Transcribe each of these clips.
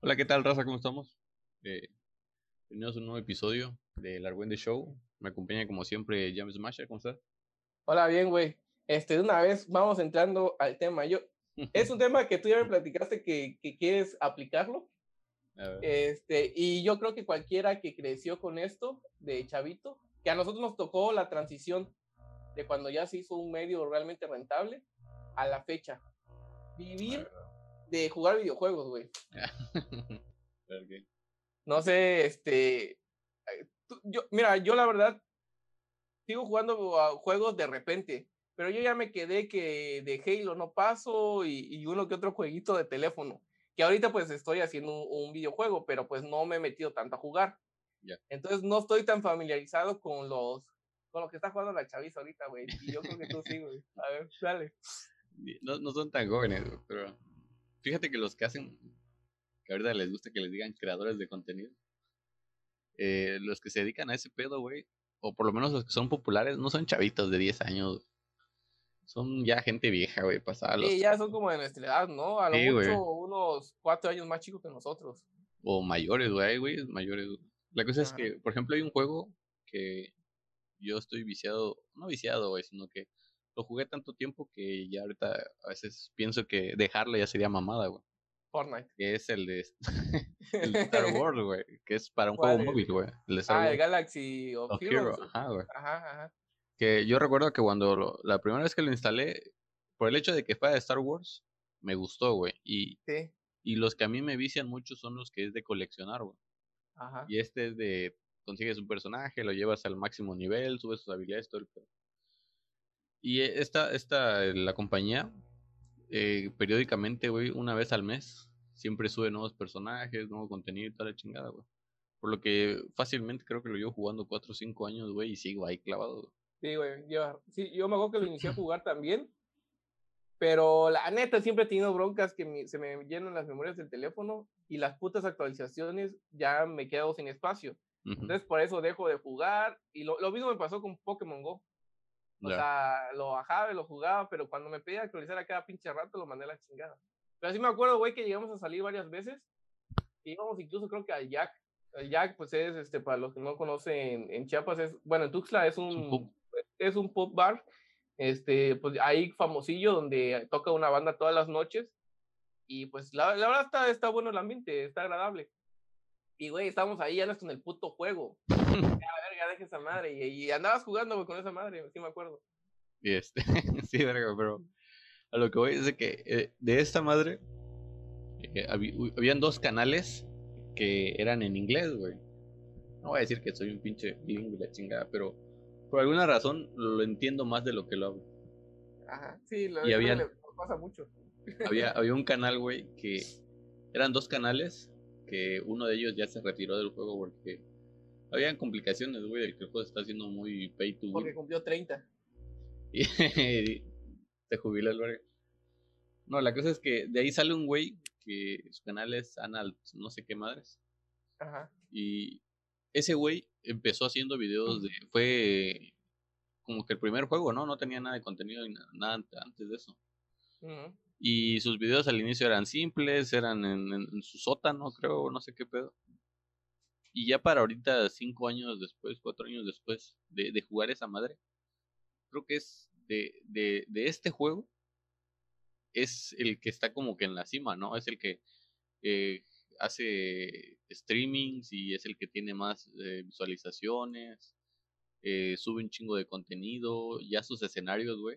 Hola, ¿qué tal, raza? ¿Cómo estamos? Eh, bienvenidos a un nuevo episodio de Argüende Show. Me acompaña, como siempre, James Smasher. ¿Cómo estás? Hola, bien, güey. Este, de una vez vamos entrando al tema. Yo, es un tema que tú ya me platicaste que, que quieres aplicarlo. Este, y yo creo que cualquiera que creció con esto de chavito, que a nosotros nos tocó la transición de cuando ya se hizo un medio realmente rentable a la fecha. Vivir de jugar videojuegos, güey. no sé, este, yo, mira, yo la verdad sigo jugando a juegos de repente, pero yo ya me quedé que de Halo no paso y, uno que otro jueguito de teléfono, que ahorita pues estoy haciendo un, videojuego, pero pues no me he metido tanto a jugar. Entonces no estoy tan familiarizado con los con lo que está jugando la chaviza ahorita, güey. Y yo creo que tú sí, güey. A ver, dale. No, no son tan jóvenes, pero fíjate que los que hacen, que ahorita les gusta que les digan creadores de contenido, eh, los que se dedican a ese pedo, güey, o por lo menos los que son populares, no son chavitos de 10 años. Son ya gente vieja, güey, pasada Sí, ya son como de nuestra edad, ¿no? A lo mucho unos 4 años más chicos que nosotros. O mayores, güey, güey, mayores. La cosa es que, por ejemplo, hay un juego que yo estoy viciado, no viciado, güey, sino que lo jugué tanto tiempo que ya ahorita a veces pienso que dejarlo ya sería mamada, güey. Fortnite. Que es el de, Star Wars, güey. Que es para un juego móvil, güey. El ah, el Galaxy of, Heroes. Ajá, güey. Ajá, ajá. Que yo recuerdo que cuando la primera vez que lo instalé, por el hecho de que fuera de Star Wars, me gustó, güey. Y, sí. y los que a mí me vician mucho son los que es de coleccionar, güey. Ajá. Y este es de consigues un personaje, lo llevas al máximo nivel, subes sus habilidades, todo el Y esta, esta, la compañía, eh, periódicamente, güey, una vez al mes, siempre sube nuevos personajes, nuevo contenido y toda la chingada, güey. Por lo que fácilmente creo que lo llevo jugando 4 o 5 años, güey, y sigo ahí clavado. Sí, güey, yo, sí, yo me acuerdo que lo inicié a jugar también, pero la neta siempre he tenido broncas que se me llenan las memorias del teléfono y las putas actualizaciones ya me quedo sin espacio. Entonces por eso dejo de jugar y lo, lo mismo me pasó con Pokémon Go. O sea, lo bajaba y lo jugaba, pero cuando me pedía actualizar a cada pinche rato lo mandé a la chingada. Pero así me acuerdo, güey, que llegamos a salir varias veces. Y íbamos incluso creo que al Jack. El Jack, pues es, este, para los que no conocen, en Chiapas es, bueno, en Tuxtla es un, es un pop bar, este, pues ahí famosillo donde toca una banda todas las noches. Y pues la, la verdad está, está bueno el ambiente, está agradable. Y, güey, estamos ahí ya no en el puto juego. Ya, verga, deja esa madre. Y, andabas jugando, güey, con esa madre, sí me acuerdo. Y este, sí, verga, pero a lo que voy es de que eh, de esta madre eh, habían dos canales que eran en inglés, güey. No voy a decir que soy un pinche bilingüe la chingada, pero por alguna razón lo entiendo más de lo que lo hablo. Ajá, sí, lo, y había, pasa mucho. Había, había un canal, güey, que eran dos canales que uno de ellos ya se retiró del juego porque habían complicaciones, güey, el que el juego está haciendo muy pay to win. Porque cumplió 30. Y se jubila el verga. No, la cosa es que de ahí sale un güey que su canal es Anal, no sé qué madres. Ajá. Y ese güey empezó haciendo videos de. Fue como que el primer juego, ¿no? No tenía nada de contenido nada antes de eso. Y sus videos al inicio eran simples, eran en, su sótano, creo, no sé qué pedo. Y ya para ahorita, cinco años después, cuatro años después de, de jugar esa madre, creo que es de, de, de, este juego, es el que está como que en la cima, ¿no? Es el que eh, hace streamings y es el que tiene más eh, visualizaciones, eh, sube un chingo de contenido, ya sus escenarios, güey.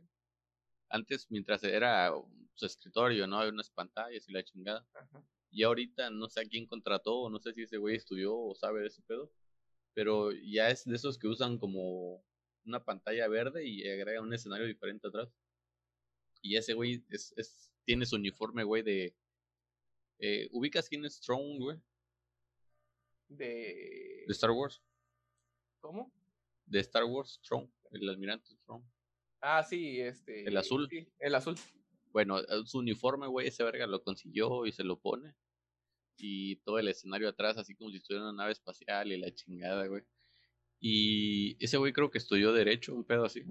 Antes, mientras era su escritorio, ¿no? Había unas pantallas y la chingada. Y ahorita no sé a quién contrató, no sé si ese güey estudió o sabe de ese pedo. Pero ya es de esos que usan como una pantalla verde y agrega un escenario diferente atrás. Y ese güey es, es, tiene su uniforme, güey, de... Eh, ¿Ubicas quién es Strong, güey? De... De Star Wars. ¿Cómo? De Star Wars, Strong, el almirante Strong. Ah, sí, este... El azul. Sí, el azul. Bueno, eh, su uniforme, güey, ese verga lo consiguió y se lo pone. Y todo el escenario atrás, así como si estuviera una nave espacial y la chingada, güey. Y ese güey creo que estudió Derecho, un pedo así.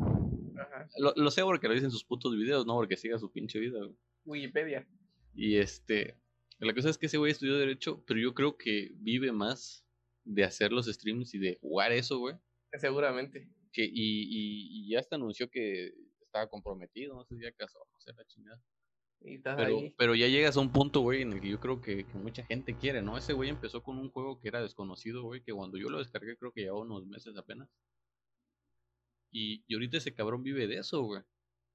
Ajá. Lo, sé porque lo dicen sus putos videos, no porque siga su pinche vida, güey. Wikipedia. Y este. La cosa es que ese güey estudió Derecho, pero yo creo que vive más de hacer los streams y de jugar eso, güey. Seguramente. Que, y, y, y ya hasta anunció que estaba comprometido, no sé si ya casó, no sé la chingada. pero, pero ya llegas a un punto, güey, en el que yo creo que, que, mucha gente quiere, ¿no? Ese güey empezó con un juego que era desconocido, güey, que cuando yo lo descargué creo que llevaba unos meses apenas. Y, y ahorita ese cabrón vive de eso, güey.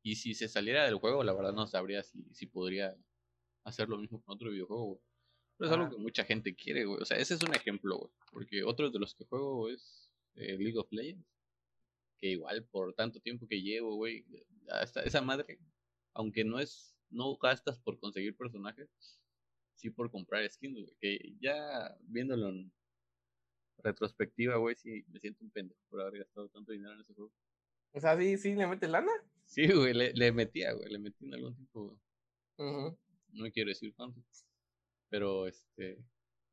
Y si se saliera del juego, la verdad no sabría si, si podría hacer lo mismo con otro videojuego, güey. Pero es algo que mucha gente quiere, güey. O sea, ese es un ejemplo, güey. Porque otro de los que juego es eh, League of Legends. Que igual por tanto tiempo que llevo, güey. Hasta esa madre, aunque no es, no gastas por conseguir personajes, sí por comprar skins, güey. Que ya viéndolo en retrospectiva, güey, sí me siento un pendejo por haber gastado tanto dinero en ese juego. O sea, sí, sí, le metes lana. Sí, güey, le, le metía, güey, le metí en algún tiempo, güey. No quiero decir cuánto. Pero, este,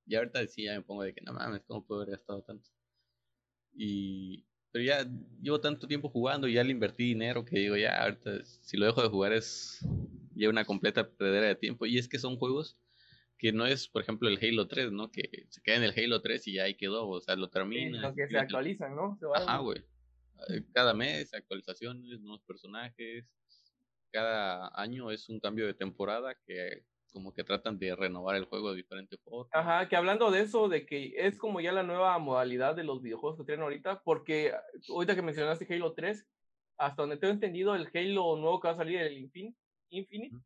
ya ahorita sí ya me pongo de que, no mames, ¿cómo puedo haber gastado tanto? Y, pero ya llevo tanto tiempo jugando y ya le invertí dinero que digo, ya ahorita si lo dejo de jugar es ya una completa perdera de tiempo. Y es que son juegos que no es, por ejemplo, el Halo 3, ¿no? Que se queda en el Halo 3 y ya ahí quedó, o sea, lo termina. Sí, que se actualizan, ¿no? Ajá, güey. Eh, cada mes, actualizaciones, nuevos personajes. Cada año es un cambio de temporada que como que tratan de renovar el juego de diferente forma. Ajá, que hablando de eso, de que es como ya la nueva modalidad de los videojuegos que tienen ahorita, porque ahorita que mencionaste Halo 3, hasta donde tengo entendido, el Halo nuevo que va a salir, el Infinite, Infinite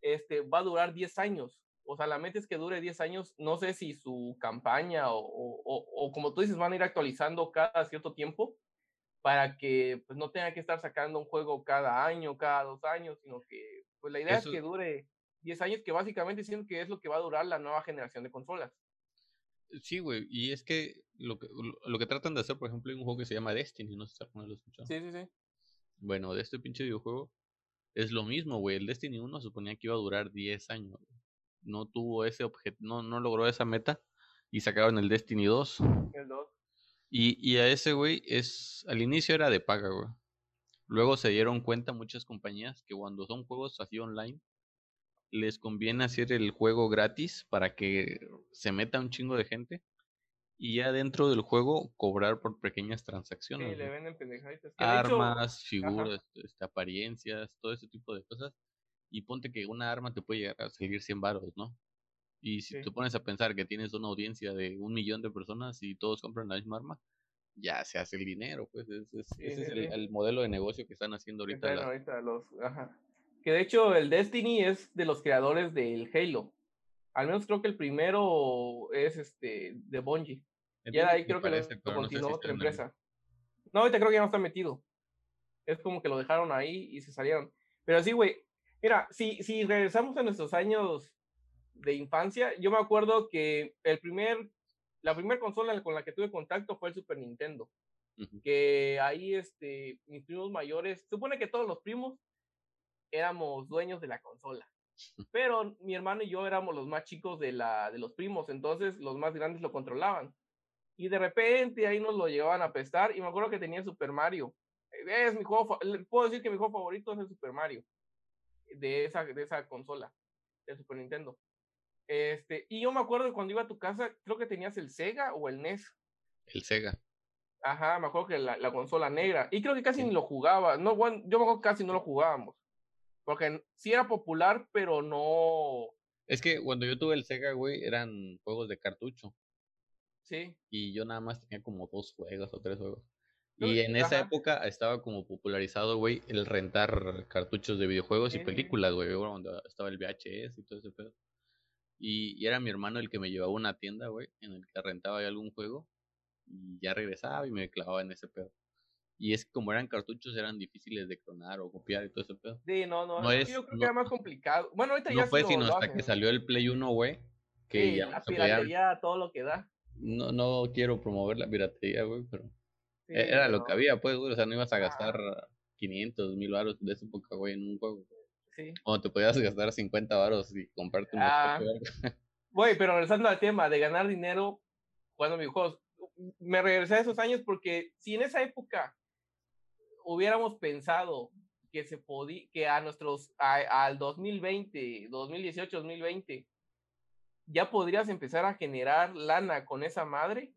este, va a durar 10 años. O sea, la mente es que dure 10 años. No sé si su campaña o, o, o, como tú dices, van a ir actualizando cada cierto tiempo para que pues, no tenga que estar sacando un juego cada año, cada dos años, sino que pues la idea es que dure 10 años, que básicamente siento que es lo que va a durar la nueva generación de consolas. Sí, güey, y es que lo, que lo que tratan de hacer, por ejemplo, hay un juego que se llama Destiny, no sé si alguno lo escuchado. Sí, sí, sí. Bueno, de este pinche videojuego es lo mismo, güey. El Destiny 1 suponía que iba a durar 10 años. No tuvo ese objeto, no, no logró esa meta y sacaron el Destiny 2. El 2. Y, y a ese, güey, es, al inicio era de paga, güey. Luego se dieron cuenta muchas compañías que cuando son juegos así online, les conviene hacer el juego gratis para que se meta un chingo de gente y ya dentro del juego cobrar por pequeñas transacciones. Sí, le venden pendejaditas. Armas, figuras, este, apariencias, todo ese tipo de cosas. Y ponte que una arma te puede llegar a salir 100 baros, ¿no? Y si te pones a pensar que tienes una audiencia de un millón de personas y todos compran la misma arma, ya se hace el dinero, pues ese es el, modelo de negocio que están haciendo ahorita. ahorita los, ajá. Que de hecho el Destiny es de los creadores del Halo. Al menos creo que el primero es este de Bungie. Y ahí creo que lo, continuó otra empresa. No, ahorita creo que ya no está metido. Es como que lo dejaron ahí y se salieron. Pero sí, güey. Mira, si, si regresamos a nuestros años de infancia, yo me acuerdo que el primer, la primera consola con la que tuve contacto fue el Super Nintendo. Que ahí, este, mis primos mayores, supone que todos los primos éramos dueños de la consola. Pero mi hermano y yo éramos los más chicos de, la, de los primos, entonces los más grandes lo controlaban. Y de repente ahí nos lo llevaban a pestar y me acuerdo que tenía Super Mario. Es mi juego, puedo decir que mi juego favorito es el Super Mario de esa, de esa consola, de Super Nintendo. Este, y yo me acuerdo que cuando iba a tu casa, creo que tenías el Sega o el NES. El Sega. Ajá, me acuerdo que la, la consola negra. Y creo que casi ni lo jugaba. No, bueno, yo me acuerdo que casi no lo jugábamos. Porque sí era popular, pero no. Es que cuando yo tuve el Sega, güey, eran juegos de cartucho. Sí. Y yo nada más tenía como dos juegos o tres juegos. Y en esa época estaba como popularizado, güey, el rentar cartuchos de videojuegos y películas, güey. Cuando estaba el VHS y todo ese pedo. Y, y, era mi hermano el que me llevaba a una tienda, güey, en el que rentaba algún juego. Y ya regresaba y me clavaba en ese pedo. Y es que como eran cartuchos, eran difíciles de clonar o copiar y todo ese pedo. Sí, no, no, no es, yo creo que era más complicado. Bueno, ahorita ya No fue sino hasta que salió el Play 1, güey. Que sí, ya la piratería, todo lo que da. No, no quiero promover la piratería, güey, pero e, era lo que había, pues, güey. O sea, no ibas a gastar 500, 1000 baros de esa época, güey, en un juego. Sí. O te podías gastar 50 baros y comprarte un ah. Güey, pero regresando al tema de ganar dinero jugando videojuegos, me regresé a esos años porque si en esa época hubiéramos pensado que se podía, que a nuestros, al 2020, 2018, 2020, ya podrías empezar a generar lana con esa madre,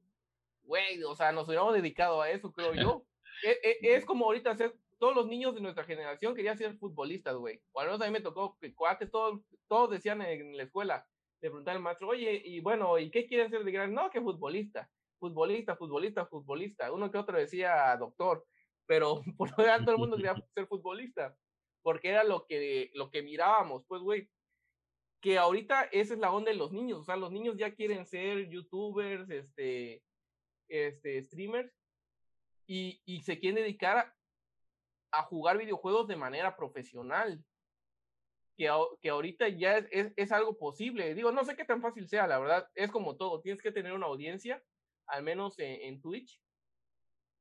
güey, o sea, nos hubiéramos dedicado a eso, creo yo. E, e, es, como ahorita hacer, todos los niños de nuestra generación querían ser futbolistas, güey. O al menos a mí me tocó que cuates, todos, todos decían en la escuela, le preguntaban al maestro, oye, y bueno, ¿y qué quieren ser de gran? No, que futbolista, futbolista, futbolista, futbolista. Uno que otro decía doctor, pero por lo tanto todo el mundo quería ser futbolista, porque era lo que, lo que mirábamos, pues, güey que ahorita esa es la onda de los niños, o sea, los niños ya quieren ser youtubers, este, este, streamers, y, y se quieren dedicar a, jugar videojuegos de manera profesional, que, que ahorita ya es, es, algo posible. Digo, no sé qué tan fácil sea, la verdad, es como todo, tienes que tener una audiencia, al menos en, en Twitch,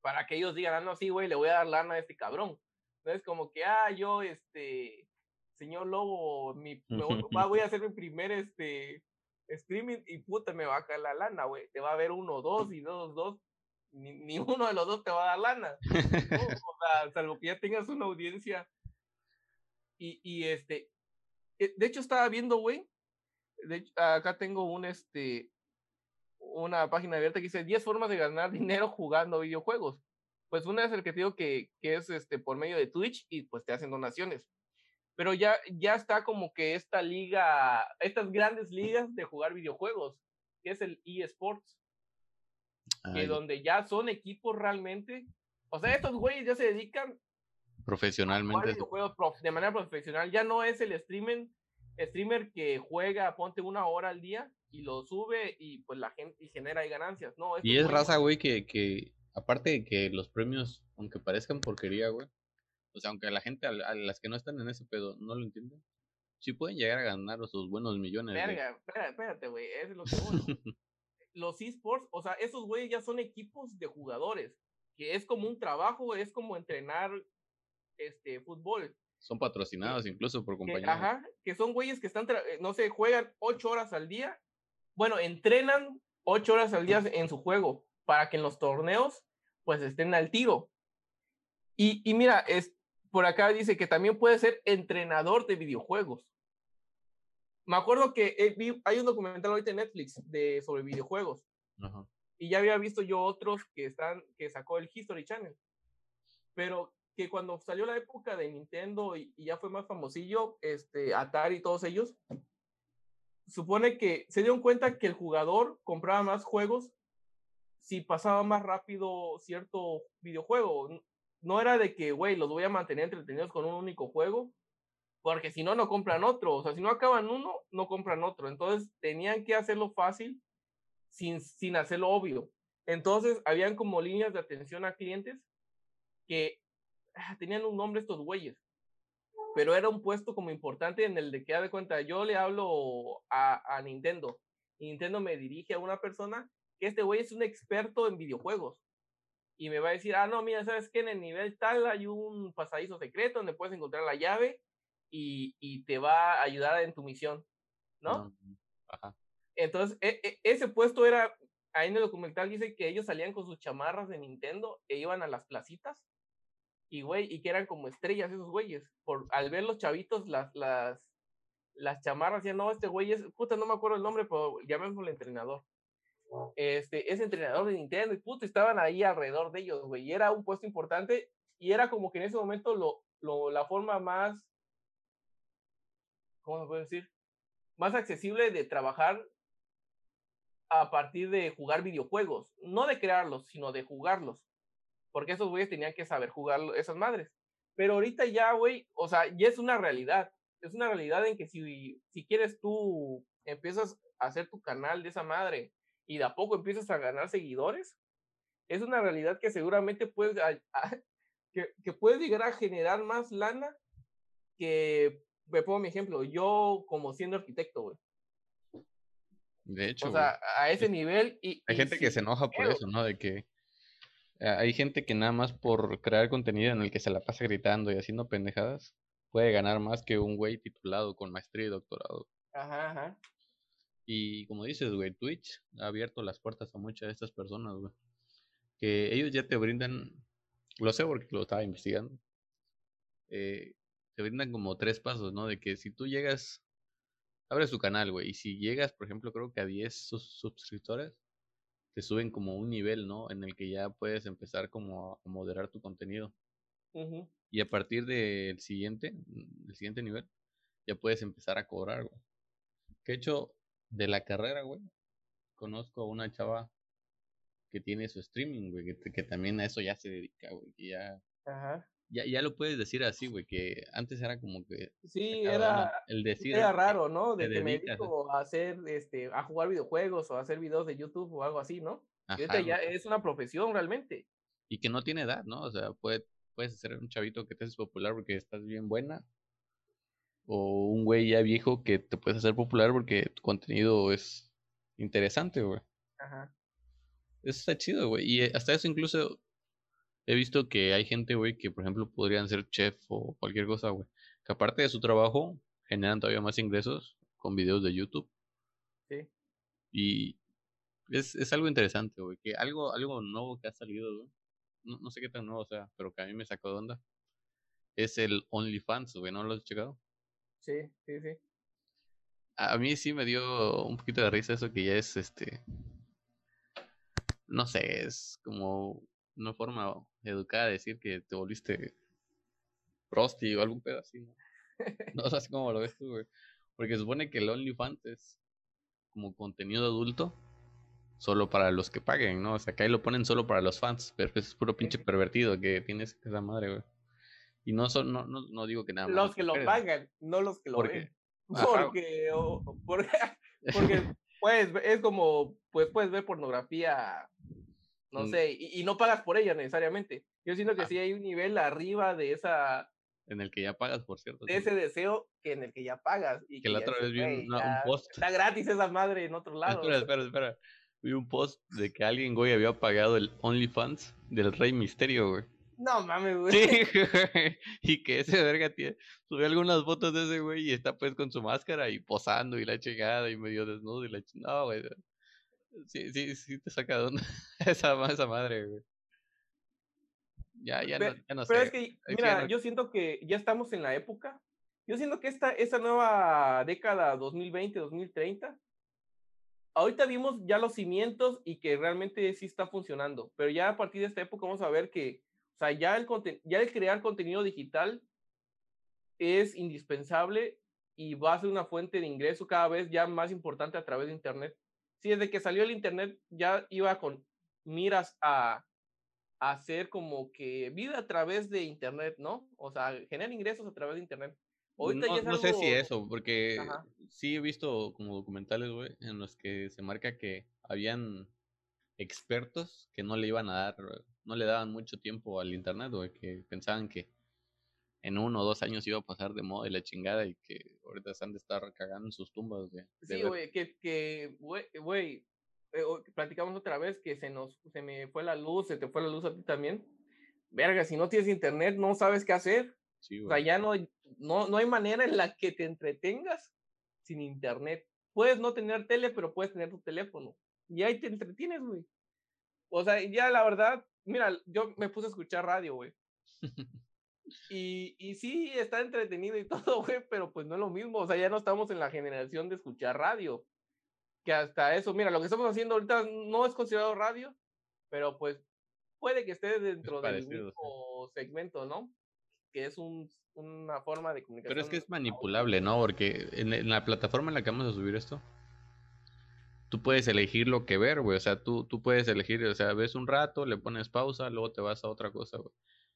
para que ellos digan, ah, no, sí, güey, le voy a dar lana a este cabrón. No es como que, ah, yo, este, señor Lobo, mi, voy a hacer mi primer este, streaming y puta, me va a caer la lana, güey. Te va a ver uno, dos y dos, dos. Ni, uno de los dos te va a dar lana. o sea, salvo que ya tengas una audiencia. Y, y este, eh, de hecho estaba viendo, güey. acá tengo un, este, una página abierta que dice 10 formas de ganar dinero jugando videojuegos. Pues una es el que te digo que, que es este, por medio de Twitch y pues te hacen donaciones. Pero ya, ya está como que esta liga, estas grandes ligas de jugar videojuegos, que es el eSports, que donde ya son equipos realmente, o sea, estos güeyes ya se dedican profesionalmente. a videojuegos de manera profesional, ya no es el streamer, streamer que juega, ponte una hora al día y lo sube y pues la gente y genera ahí ganancias, no. Y es raza, güey, que, que aparte de que los premios, aunque parezcan porquería, güey, o sea, aunque la gente, a, las que no están en ese pedo, no lo entienden, sí pueden llegar a ganar sus buenos millones. Verga, espérate, güey, es lo que bueno. Los esports, o sea, esos güeyes ya son equipos de jugadores, que es como un trabajo, es como entrenar este fútbol. Son patrocinados incluso por compañías. Ajá, que son güeyes que están, eh, no sé, juegan ocho horas al día. Bueno, entrenan ocho horas al día en su juego para que en los torneos pues estén al tiro. Y, y mira, es, por acá dice que también puede ser entrenador de videojuegos. Me acuerdo que hay un documental ahorita en Netflix de, sobre videojuegos. Y ya había visto yo otros que, están, que sacó el History Channel. Pero que cuando salió la época de Nintendo y, ya fue más famosillo, este, Atari y todos ellos, supone que se dieron cuenta que el jugador compraba más juegos si pasaba más rápido cierto videojuego no era de que, güey, los voy a mantener entretenidos con un único juego, porque si no, no compran otro. O sea, si no acaban uno, no compran otro. Entonces, tenían que hacerlo fácil sin, sin hacerlo obvio. Entonces, habían como líneas de atención a clientes que ah, tenían un nombre estos güeyes. Pero era un puesto como importante en el de que, de cuenta, yo le hablo a, a Nintendo. Nintendo me dirige a una persona que este güey es un experto en videojuegos y me va a decir, ah, no, mira, ¿sabes qué? En el nivel tal hay un pasadizo secreto donde puedes encontrar la llave y, y te va a ayudar en tu misión, ¿no? Ajá. Entonces, e, e, ese puesto era, ahí en el documental dice que ellos salían con sus chamarras de Nintendo e iban a las placitas y, güey, y que eran como estrellas esos güeyes. Por, al ver los chavitos, las, las, las chamarras, decían, no, este güey es, puta, no me acuerdo el nombre, pero llamémoslo el entrenador este, ese entrenador de Nintendo y puto, estaban ahí alrededor de ellos, güey, y era un puesto importante y era como que en ese momento lo, lo, la forma más, ¿cómo se puede decir? Más accesible de trabajar a partir de jugar videojuegos, no de crearlos, sino de jugarlos, porque esos güeyes tenían que saber jugar esas madres. Pero ahorita ya, güey, o sea, ya es una realidad. Es una realidad en que si, si quieres tú empiezas a hacer tu canal de esa madre y de a poco empiezas a ganar seguidores, es una realidad que seguramente puedes, que, que puedes llegar a generar más lana que, me pongo mi ejemplo, yo como siendo arquitecto, güey. De hecho. O sea, a ese nivel. Y, hay gente que se enoja por eso, ¿no? De que hay gente que nada más por crear contenido en el que se la pasa gritando y haciendo pendejadas, puede ganar más que un güey titulado con maestría y doctorado. Ajá, ajá. Y como dices, güey, Twitch ha abierto las puertas a muchas de estas personas, güey. Que ellos ya te brindan, lo sé porque lo estaba investigando, eh, te brindan como tres pasos, ¿no? De que si tú llegas Abre su canal, güey. Y si llegas, por ejemplo, creo que a 10 suscriptores, te suben como un nivel, ¿no? En el que ya puedes empezar como a moderar tu contenido. Y a partir del siguiente, del siguiente nivel, ya puedes empezar a cobrar, güey. Que hecho, de la carrera, güey, conozco a una chava que tiene su streaming, güey, que, que también a eso ya se dedica, güey, que ya... Ajá ya, ya lo puedes decir así, güey, que antes era como que... Sí, era, el decir, era raro, ¿no? De que me dedico a hacer, este, a jugar videojuegos o a hacer videos de YouTube o algo así, ¿no? Ajá, ya es una profesión realmente. Y que no tiene edad, ¿no? O sea, puede, puedes ser un chavito que te haces popular porque estás bien buena. O un güey ya viejo que te puedes hacer popular porque tu contenido es interesante, güey. Ajá. Eso está chido, güey. Y hasta eso incluso He visto que hay gente, güey, que por ejemplo podrían ser chef o cualquier cosa, güey. Que aparte de su trabajo, generan todavía más ingresos con videos de YouTube. Sí. Y es, es algo interesante, güey. Que algo, algo nuevo que ha salido, güey. No, no sé qué tan nuevo sea, pero que a mí me sacó de onda. Es el OnlyFans, güey. ¿No lo has checado? Sí, sí, sí. A mí sí me dio un poquito de risa eso que ya es este. No sé, es como una forma educada de decir que te volviste prosti o algún pedo así, ¿no? No sé cómo lo ves tú, güey. Porque supone que el OnlyFans es como contenido adulto solo para los que paguen, ¿no? O sea, que ahí lo ponen solo para los fans, pero es puro pinche pervertido que tienes esa madre, güey. Y no, son, no, no, no digo que nada más. Los que lo pagan, no los que lo ven. Porque, porque, porque, pues, es como, pues puedes ver pornografía no mm. sé, y, no pagas por ella necesariamente. Yo siento que ah. sí hay un nivel arriba de esa... En el que ya pagas, por cierto. De ese deseo que en el que ya pagas. Y que, la otra vez vi un, post. Está gratis esa madre en otro lado. Espera, espera, espera. Vi un post de que alguien, güey, había pagado el OnlyFans del Rey Misterio, güey. No mames, güey. Sí, güey. Y que ese verga tiene. Subió algunas fotos de ese güey y está pues con su máscara y posando y la chingada y medio desnudo y la chingada. No, güey. Sí, sí, sí te saca de esa, esa madre, güey. Ya, ya, no, ya no pero es que, mira, yo siento que ya estamos en la época. Yo siento que esta, esta nueva década 2020-2030, ahorita vimos ya los cimientos y que realmente sí está funcionando. Pero ya a partir de esta época vamos a ver que, o sea, ya el, ya el crear contenido digital es indispensable y va a ser una fuente de ingreso cada vez ya más importante a través de Internet sí, desde que salió el Internet ya iba con miras a, hacer como que vida a través de Internet, ¿no? O sea, generar ingresos a través de Internet. Ahorita no, no sé si eso, porque sí he visto como documentales, güey, en los que se marca que habían expertos que no le iban a dar, no le daban mucho tiempo al Internet, güey, que pensaban que en uno o dos años iba a pasar de moda y la chingada y que ahorita están de estar cagando en sus tumbas. Sí, güey, que, que, güey, eh, platicamos otra vez que se nos, se me fue la luz, se te fue la luz a ti también. Verga, si no tienes internet, no sabes qué hacer. Sí, o sea, ya no, no, no hay manera en la que te entretengas sin internet. Puedes no tener tele, pero puedes tener tu teléfono. Y ahí te entretienes, güey. O sea, ya la verdad, mira, yo me puse a escuchar radio, güey. Y, y sí, está entretenido y todo, güey, pero pues no es lo mismo. O sea, ya no estamos en la generación de escuchar radio. Que hasta eso, mira, lo que estamos haciendo ahorita no es considerado radio, pero pues puede que esté dentro del mismo segmento, ¿no? Que es un, una forma de comunicación. Pero es que es manipulable, ¿no? Porque en, en, la plataforma en la que vamos a subir esto, tú puedes elegir lo que ver, güey. O sea, tú, tú puedes elegir, o sea, ves un rato, le pones pausa, luego te vas a otra cosa, güey.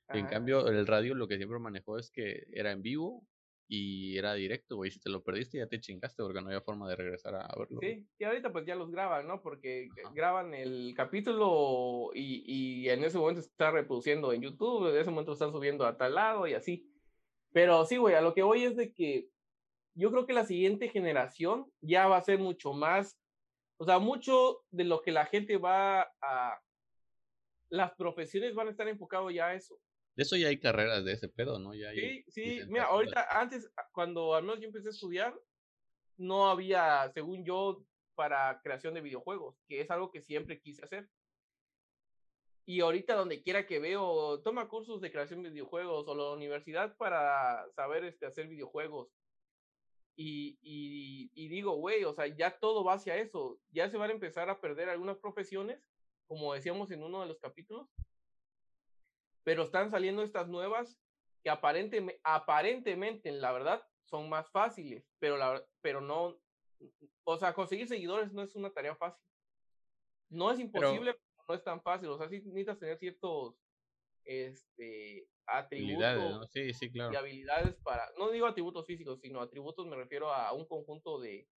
En cambio, el radio lo que siempre manejó es que era en vivo y era directo, güey. Si te lo perdiste ya te chingaste porque no había forma de regresar a verlo. Sí, y ahorita pues ya los graban, ¿no? Porque graban el capítulo y, y, en ese momento se está reproduciendo en YouTube, en ese momento están subiendo a tal lado y así. Pero sí, güey, a lo que voy es de que yo creo que la siguiente generación ya va a ser mucho más, o sea, mucho de lo que la gente va a, las profesiones van a estar enfocados ya a eso. De eso ya hay carreras de ese pedo, ¿no? Ya sí, sí, mira, ahorita, antes, cuando al menos yo empecé a estudiar, no había, según yo, para creación de videojuegos, que es algo que siempre quise hacer. Y ahorita donde quiera que veo, toma cursos de creación de videojuegos o la universidad para saber este, hacer videojuegos. Y, y, y digo, güey, o sea, ya todo va hacia eso. Ya se van a empezar a perder algunas profesiones, como decíamos en uno de los capítulos, pero están saliendo estas nuevas que aparentemente, aparentemente, la verdad, son más fáciles, pero, la, pero no, o sea, conseguir seguidores no es una tarea fácil. No es imposible, pero, no es tan fácil. O sea, sí necesitas tener ciertos este, atributos sí, sí, claro. y habilidades para, no digo atributos físicos, sino atributos me refiero a un conjunto de,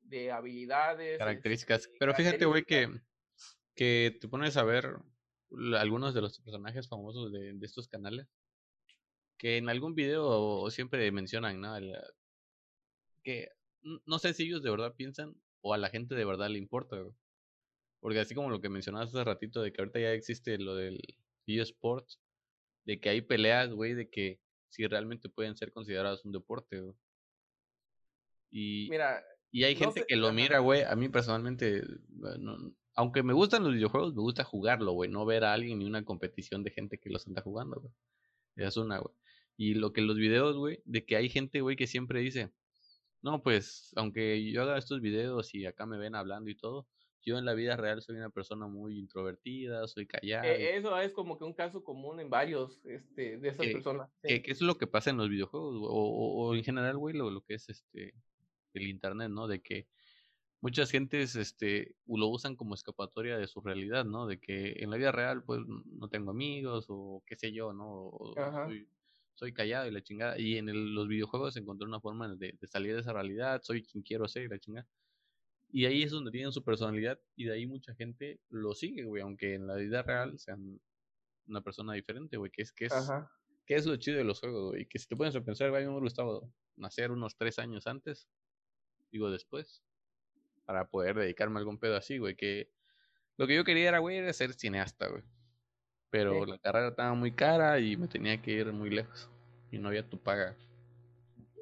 de habilidades. Características. Este, pero fíjate, güey, que, que te pones a ver algunos de los personajes famosos de, de estos canales que en algún video siempre mencionan, ¿no? que no sé si ellos de verdad piensan o a la gente de verdad le importa, Porque así como lo que mencionabas hace ratito de que ahorita ya existe lo del eSports, de que hay peleas, güey, de que si realmente pueden ser consideradas un deporte, Y, Mira, y hay gente que lo mira, güey. A mí personalmente, aunque me gustan los videojuegos, me gusta jugarlo, güey. No ver a alguien ni una competición de gente que los anda jugando, güey. Es una, güey. Y lo que los videos, güey, de que hay gente, güey, que siempre dice, no, pues, aunque yo haga estos videos y acá me ven hablando y todo, yo en la vida real soy una persona muy introvertida, soy callada. E, eso es como que un caso común en varios este, de esas personas. Que, es lo que pasa en los videojuegos, o, o, en general, güey, lo, lo que es este el internet, ¿no? De que muchas gentes este, lo usan como escapatoria de su realidad, ¿no? De que en la vida real, pues, no tengo amigos, o qué sé yo, ¿no? O, soy soy callado y la chingada. Y en los videojuegos encontré una forma de, salir de esa realidad, soy quien quiero ser y la chingada. Y ahí es donde tienen su personalidad y de ahí mucha gente lo sigue, güey, aunque en la vida real sean una persona diferente, güey, que es, que es, que es lo chido de los juegos, güey, que si te pones a pensar, güey, a mí me hubiera gustado nacer unos tres años antes, digo después, para poder dedicarme a algún pedo así, güey, que lo que yo quería era, güey, era ser cineasta, güey. Pero la carrera estaba muy cara y me tenía que ir muy lejos. Y no había tu paga.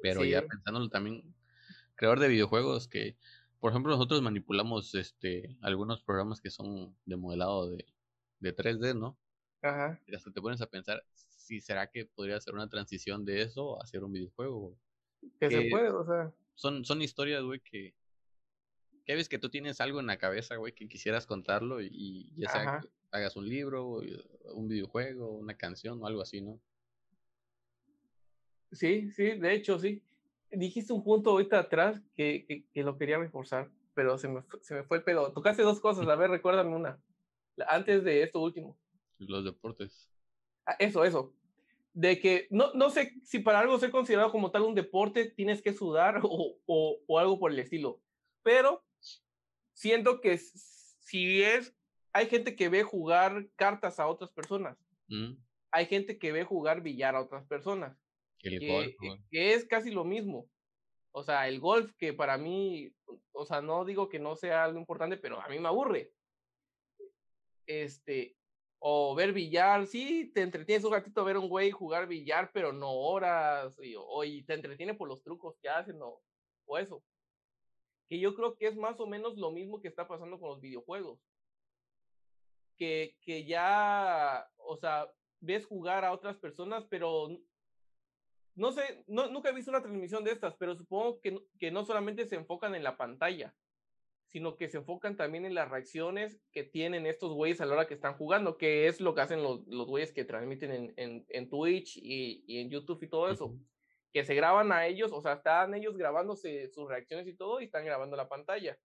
Pero ya pensándolo también, creador de videojuegos que, por ejemplo, nosotros manipulamos este algunos programas que son de modelado de, de 3D, ¿no? Ajá. Y hasta te pones a pensar si será que podría ser una transición de eso a hacer un videojuego. Que, se puede, o sea. Son, son historias, güey, que, que ves que tú tienes algo en la cabeza, güey, que quisieras contarlo y, ya sea hagas un libro, un videojuego, una canción o algo así, ¿no? Sí, sí, de hecho, sí. Dijiste un punto ahorita atrás que, que, lo quería reforzar, pero se me, se me fue el pedo. Tocaste dos cosas, a ver, recuérdame una. Antes de esto último. Los deportes. Ah, eso, eso. De que no, no sé si para algo ser considerado como tal un deporte tienes que sudar o, o, o algo por el estilo, pero siento que si es hay gente que ve jugar cartas a otras personas. Mm. Hay gente que ve jugar billar a otras personas. El golf, que es casi lo mismo. O sea, el golf que para mí, o sea, no digo que no sea algo importante, pero a mí me aburre. Este, o ver billar, sí, te entretienes un ratito a ver un güey jugar billar, pero no horas, y, o y te entretiene por los trucos que hacen, o, o eso. Que yo creo que es más o menos lo mismo que está pasando con los videojuegos. Que, que ya, o sea, ves jugar a otras personas, pero no sé, no, nunca he visto una transmisión de estas, pero supongo que, que no solamente se enfocan en la pantalla, sino que se enfocan también en las reacciones que tienen estos güeyes a la hora que están jugando, que es lo que hacen los, los güeyes que transmiten en, en, en Twitch y, y, en YouTube y todo eso, que se graban a ellos, o sea, están ellos grabándose sus reacciones y todo y están grabando la pantalla.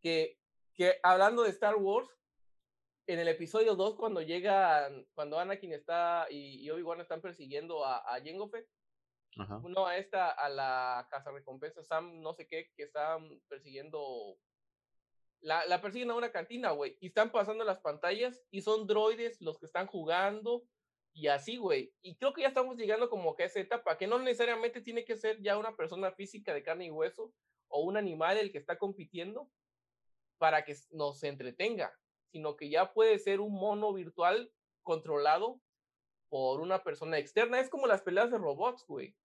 Que, que hablando de Star Wars, en el episodio 2, cuando llegan, cuando Anakin está y, y Obi-Wan están persiguiendo a, a Jango Fett, no a esta, a la casa recompensa, Sam, no sé qué, que están persiguiendo. La, la persiguen a una cantina, güey, y están pasando las pantallas y son droides los que están jugando y así, güey. Y creo que ya estamos llegando como que a esa etapa, que no necesariamente tiene que ser ya una persona física de carne y hueso o un animal el que está compitiendo para que nos entretenga sino que ya puede ser un mono virtual controlado por una persona externa. Es como las peleas de robots, güey.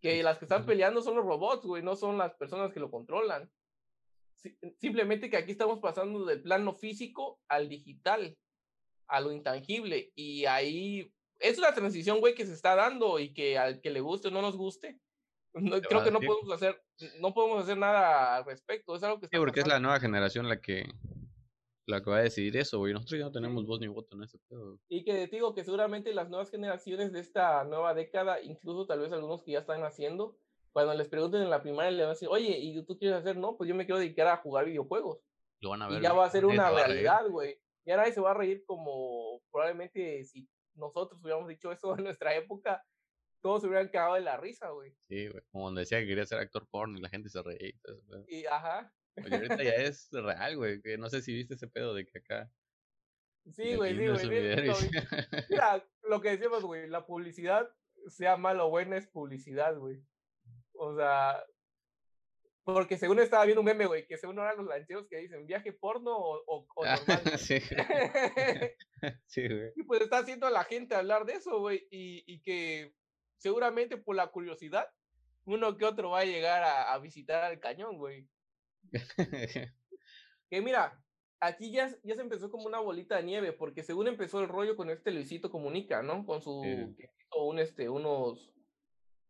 Que las que están peleando son los robots, güey, no son las personas que lo controlan. Simplemente que aquí estamos pasando del plano físico al digital, a lo intangible. Y ahí es una transición, güey, que se está dando y que al que le guste o no nos guste, creo que no podemos hacer, no podemos hacer nada al respecto. Es algo que sí, porque es la nueva generación la que la que va a decidir eso, güey. Nosotros ya no tenemos voz ni voto en ese pedo. Y que te digo que seguramente las nuevas generaciones de esta nueva década, incluso tal vez algunos que ya están haciendo, cuando les pregunten en la primaria, le van a decir, oye, ¿y tú quieres hacer? No, pues yo me quiero dedicar a jugar videojuegos. Lo van a ver. Y ya va a ser una realidad, güey. Y ahora se va a reír como probablemente si nosotros hubiéramos dicho eso en nuestra época, todos se hubieran cagado de la risa, güey. Sí, güey. Como donde decía que quería ser actor porno y la gente se reía. Y, ajá. Oye, ahorita ya es real, güey. Que no sé si viste ese pedo de que acá. Sí, güey, sí, güey. Mira, lo que decíamos, güey, la publicidad, sea malo o buena, es publicidad, güey. O sea, porque según estaba viendo un meme, güey, que según eran los lancheros que dicen viaje porno o, o, normal. sí. sí, güey. Y pues está haciendo a la gente hablar de eso, güey. Y, y que seguramente por la curiosidad, uno que otro va a llegar a, a visitar al cañón, güey. que mira, aquí ya, ya se empezó como una bolita de nieve, porque según empezó el rollo con este Luisito Comunica, ¿no? Con su, un, este, unos,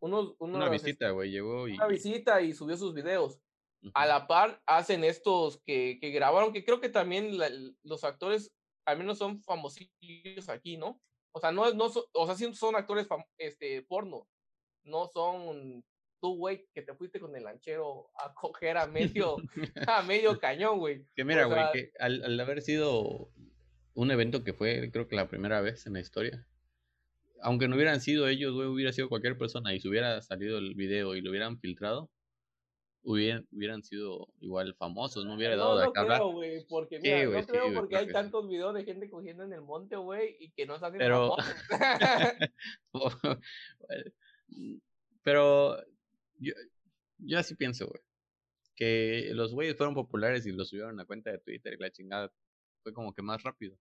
unos, una visita, güey, llegó y... Una visita y subió sus videos. A la par hacen estos que, que grabaron, que creo que también los actores, al menos son famosillos aquí, ¿no? O sea, no, no o sea, sí son actores este, porno, no son tú, güey, que te fuiste con el lanchero a coger a medio, a medio cañón, güey. Que mira, güey, que al, al, haber sido un evento que fue, creo que la primera vez en la historia, aunque no hubieran sido ellos, güey, hubiera sido cualquier persona y si hubiera salido el video y lo hubieran filtrado, hubieran, hubieran sido igual famosos, no hubiera dado no, de acá no güey, porque mira, no creo porque hay tantos videos de gente cogiendo en el monte, güey, y que no se hacen Pero... Pero yo, yo así pienso, güey. Que los güeyes fueron populares y los subieron a cuenta de Twitter y la chingada fue como que más rápido.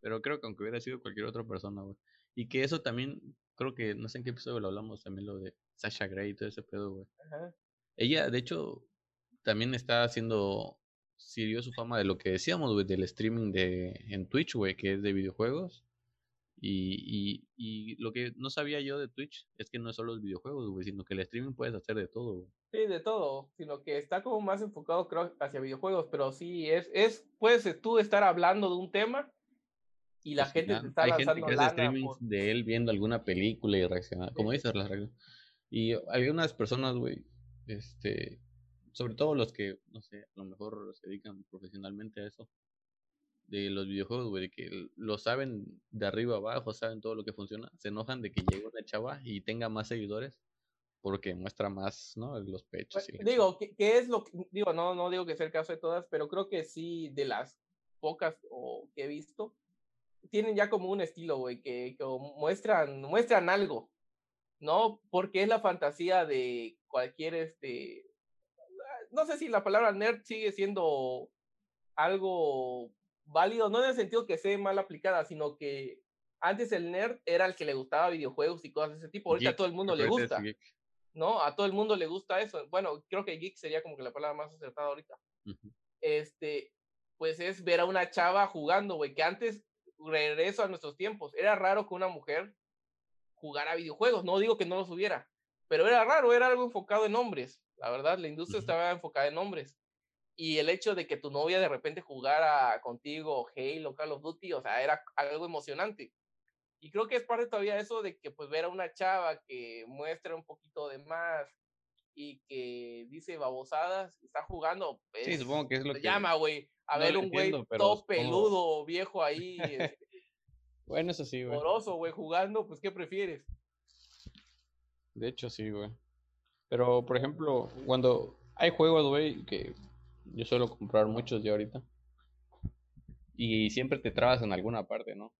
Pero creo que aunque hubiera sido cualquier otra persona, güey. Y que eso también, creo que, no sé en qué episodio lo hablamos, también lo de Sasha Grey y todo ese pedo, güey. Ella, de hecho, también está haciendo, sirvió su fama de lo que decíamos, güey, del streaming de, en Twitch, güey, que es de videojuegos. Y, y, y, lo que no sabía yo de Twitch es que no es solo los videojuegos, güey, sino que el streaming puedes hacer de todo, güey. Sí, de todo, sino que está como más enfocado, creo, hacia videojuegos, pero sí, es, es, puedes tú estar hablando de un tema y la gente te está Hay gente que hace streaming de él viendo alguna película y reaccionando, como dices, las reglas. Y hay unas personas, güey, este, sobre todo los que, no sé, a lo mejor se dedican profesionalmente a eso, de los videojuegos, güey, que lo saben de arriba abajo, saben todo lo que funciona, se enojan de que llegue una chava y tenga más seguidores porque muestra más, ¿no? Los pechos. Pues, digo, ¿qué, ¿qué, es lo que, digo, no, no digo que sea el caso de todas, pero creo que sí, de las pocas o que he visto, tienen ya como un estilo, güey, que, que, muestran, muestran algo, ¿no? Porque es la fantasía de cualquier, este, no sé si la palabra nerd sigue siendo algo válido, no en el sentido que sea mal aplicada, sino que antes el nerd era el que le gustaba videojuegos y cosas de ese tipo, ahorita a todo el mundo le gusta. ¿No? A todo el mundo le gusta eso. Bueno, creo que geek sería como que la palabra más acertada ahorita. Este, pues es ver a una chava jugando, güey, que antes, regreso a nuestros tiempos, era raro que una mujer jugara videojuegos, no digo que no los hubiera, pero era raro, era algo enfocado en hombres, la verdad, la industria estaba enfocada en hombres y el hecho de que tu novia de repente jugara contigo Halo, Call of Duty, o sea, era algo emocionante. Y creo que es parte todavía eso de que pues ver a una chava que muestra un poquito de más y que dice babosadas, está jugando. Pues, sí, supongo que es lo que llama, güey. A ver un güey todo peludo, viejo ahí. Este, bueno, eso sí, güey. Poroso, güey, jugando, pues ¿qué prefieres? De hecho, sí, güey. Pero, por ejemplo, cuando hay juegos, güey, que yo suelo comprar muchos de ahorita. Y siempre te trabas en alguna parte, ¿no?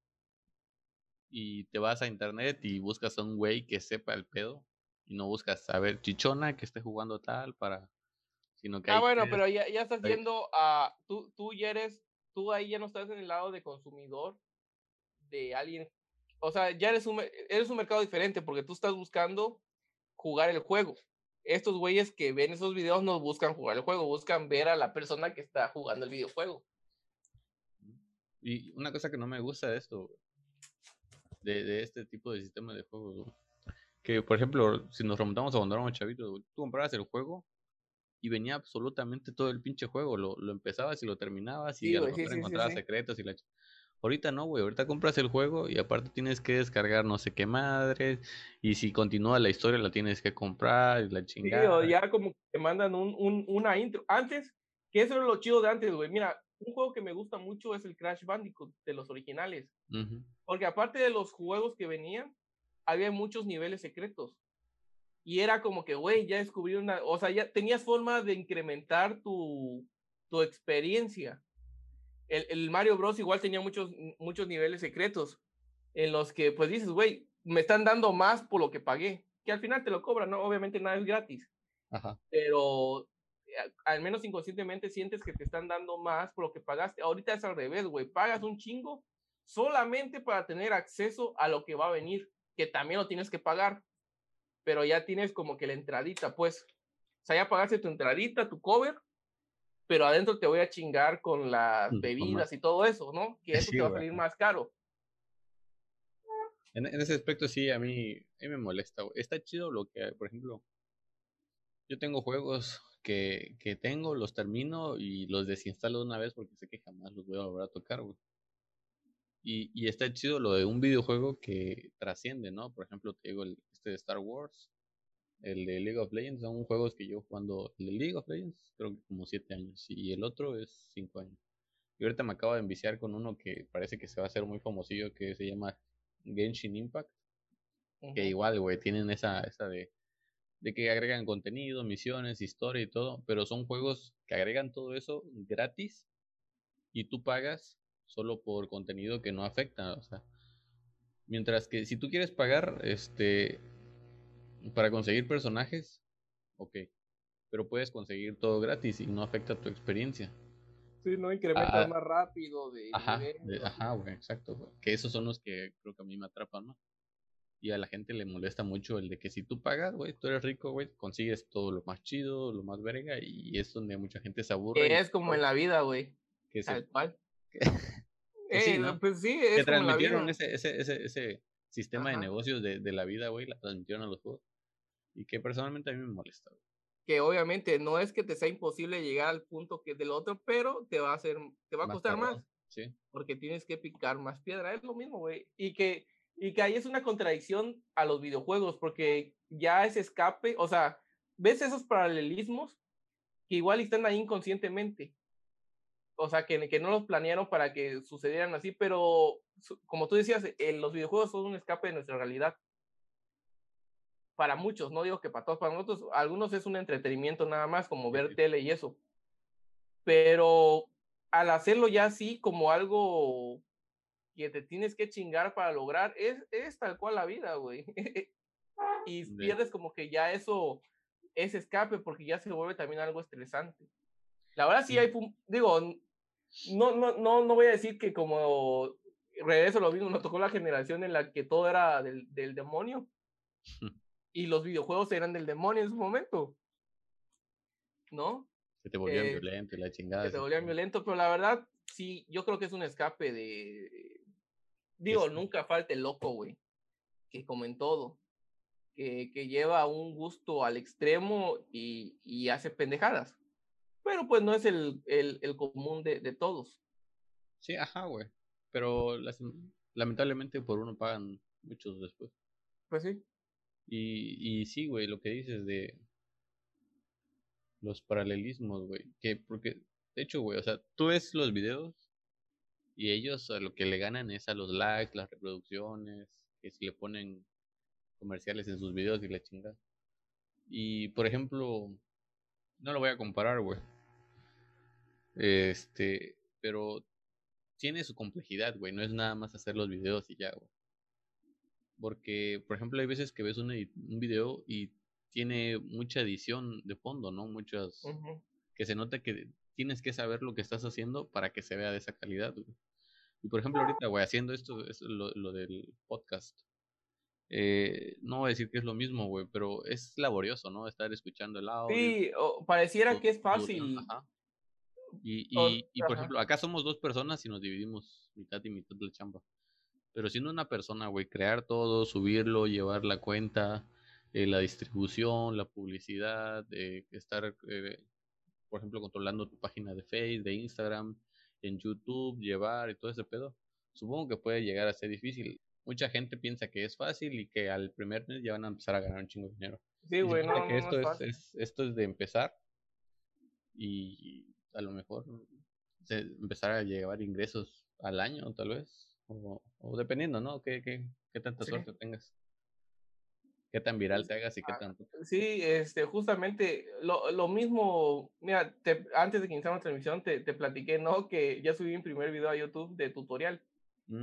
Y te vas a internet y buscas a un güey que sepa el pedo. Y no buscas saber chichona que esté jugando tal para. Sino que ah, bueno, pero ya, ya estás viendo a. Tú, tú ya eres. Tú ahí ya no estás en el lado de consumidor de alguien. O sea, ya eres un, eres un mercado diferente porque tú estás buscando jugar el juego estos güeyes que ven esos videos no buscan jugar el juego, buscan ver a la persona que está jugando el videojuego. Y una cosa que no me gusta de esto, de, de este tipo de sistema de juegos, que, por ejemplo, si nos remontamos a cuando éramos chavitos, tú comprabas el juego y venía absolutamente todo el pinche juego. Lo, lo empezabas y lo terminabas y a lo mejor encontrabas secretos y la... Ahorita no, güey. Ahorita compras el juego y aparte tienes que descargar no sé qué madre. Y si continúa la historia, la tienes que comprar y la chingada. Sí, ya como te mandan un, un, una intro. Antes, que eso era lo chido de antes, güey. Mira, un juego que me gusta mucho es el Crash Bandicoot de los originales. Porque aparte de los juegos que venían, había muchos niveles secretos. Y era como que, güey, ya descubrí una, o sea, ya tenías forma de incrementar tu, tu experiencia. El, el, Mario Bros. igual tenía muchos, muchos niveles secretos en los que, pues dices, güey, me están dando más por lo que pagué. Que al final te lo cobran, ¿no? Obviamente nada es gratis. Ajá. Pero eh, al menos inconscientemente sientes que te están dando más por lo que pagaste. Ahorita es al revés, güey. Pagas un chingo solamente para tener acceso a lo que va a venir, que también lo tienes que pagar pero ya tienes como que la entradita, pues. O sea, ya pagaste tu entradita, tu cover, pero adentro te voy a chingar con las mm, bebidas y todo eso, ¿no? Que eso te va a salir más caro. En, ese aspecto sí, a mí, a mí me molesta. Está chido lo que, por ejemplo, yo tengo juegos que, que tengo, los termino y los desinstalo de una vez porque sé que jamás los voy a volver a tocar, güey. Y, y está chido lo de un videojuego que trasciende, ¿no? Por ejemplo, te digo, el, este de Star Wars, el de League of Legends, son juegos que yo jugando, el de League of Legends, creo que como 7 años, y el otro es 5 años. Y ahorita me acabo de enviciar con uno que parece que se va a hacer muy famosillo, que se llama Genshin Impact. Que igual, güey, tienen esa, esa de, de que agregan contenido, misiones, historia y todo, pero son juegos que agregan todo eso gratis y tú pagas solo por contenido que no afecta, o sea, Mientras que si tú quieres pagar, este, para conseguir personajes, ok. Pero puedes conseguir todo gratis y no afecta tu experiencia. Sí, no incrementas ah, más rápido de Ajá, ajá, güey, exacto, Que esos son los que creo que a mí me atrapan ¿no? Y a la gente le molesta mucho el de que si tú pagas, güey, tú eres rico, güey, consigues todo lo más chido, lo más verga, y es donde mucha gente se aburre. Que es como en la vida, güey. Que Tal cual. Pues sí, eh, pues sí, es que transmitieron ese, ese, ese, ese sistema de negocios de, de la vida, güey, la transmitieron a los juegos. Y que personalmente a mí me molesta, güey. Que obviamente no es que te sea imposible llegar al punto que del otro, pero te va a hacer, te va a costar más. Sí. Porque tienes que picar más piedra, es lo mismo, güey. Y que, y que ahí es una contradicción a los videojuegos, porque ya ese escape, o sea, ves esos paralelismos que igual están ahí inconscientemente o sea, que, que no los planearon para que sucedieran así, pero como tú decías, eh, los videojuegos son un escape de nuestra realidad. Para muchos, no digo que para todos, para nosotros, algunos es un entretenimiento nada más, como ver tele y eso. Pero al hacerlo ya así, como algo que te tienes que chingar para lograr, es, es tal cual la vida, güey. y pierdes como que ya eso, ese escape, porque ya se vuelve también algo estresante. La verdad sí hay, digo, no, no, no, no voy a decir que como regreso lo mismo, nos tocó la generación en la que todo era del, del demonio y los videojuegos eran del demonio en su momento. ¿No? Que te volvían eh, violento y la chingada. Que te volvían violento, pero la verdad, sí, yo creo que es un escape de. Digo, nunca falta el loco, güey. Que como en todo. Que, que lleva un gusto al extremo y, y hace pendejadas pero pues no es el, el, el común de, de, todos. Sí, ajá, güey. Pero lamentablemente por uno pagan muchos después. Pues sí. Y, y sí, güey, lo que dices de los paralelismos, güey. Que porque, de hecho, güey, o sea, tú ves los videos y ellos a lo que le ganan es a los likes, las reproducciones, que si le ponen comerciales en sus videos y la chingada. Y, por ejemplo, no lo voy a comparar, güey. Este, pero tiene su complejidad, güey. No es nada más hacer los videos y ya, güey. Porque, por ejemplo, hay veces que ves un, un video y tiene mucha edición de fondo, ¿no? Muchas. Que se nota que tienes que saber lo que estás haciendo para que se vea de esa calidad, güey. Y por ejemplo, ahorita, güey, haciendo esto, es lo, lo del podcast. Eh, no voy a decir que es lo mismo, güey, pero es laborioso, ¿no? Estar escuchando el audio. Sí, pareciera que es fácil. Y, y, y por ejemplo, acá somos dos personas y nos dividimos mitad y mitad de la chamba. Pero siendo una persona, güey, crear todo, subirlo, llevar la cuenta, eh, la distribución, la publicidad, de estar, eh, por ejemplo, controlando tu página de Facebook, de Instagram, en YouTube, llevar y todo ese pedo. Supongo que puede llegar a ser difícil. Mucha gente piensa que es fácil y que al primer mes ya van a empezar a ganar un chingo de dinero. Sí, bueno, esto, es, esto es de empezar y a lo mejor empezar a llevar ingresos al año, tal vez, o, dependiendo, ¿no? ¿Qué, qué, qué tanta suerte tengas? ¿Qué tan viral te hagas y qué ah, tanto? Sí, este, justamente lo, lo mismo, mira, antes de que iniciara la transmisión te, te, platiqué, ¿no? Que ya subí mi primer video a YouTube de tutorial.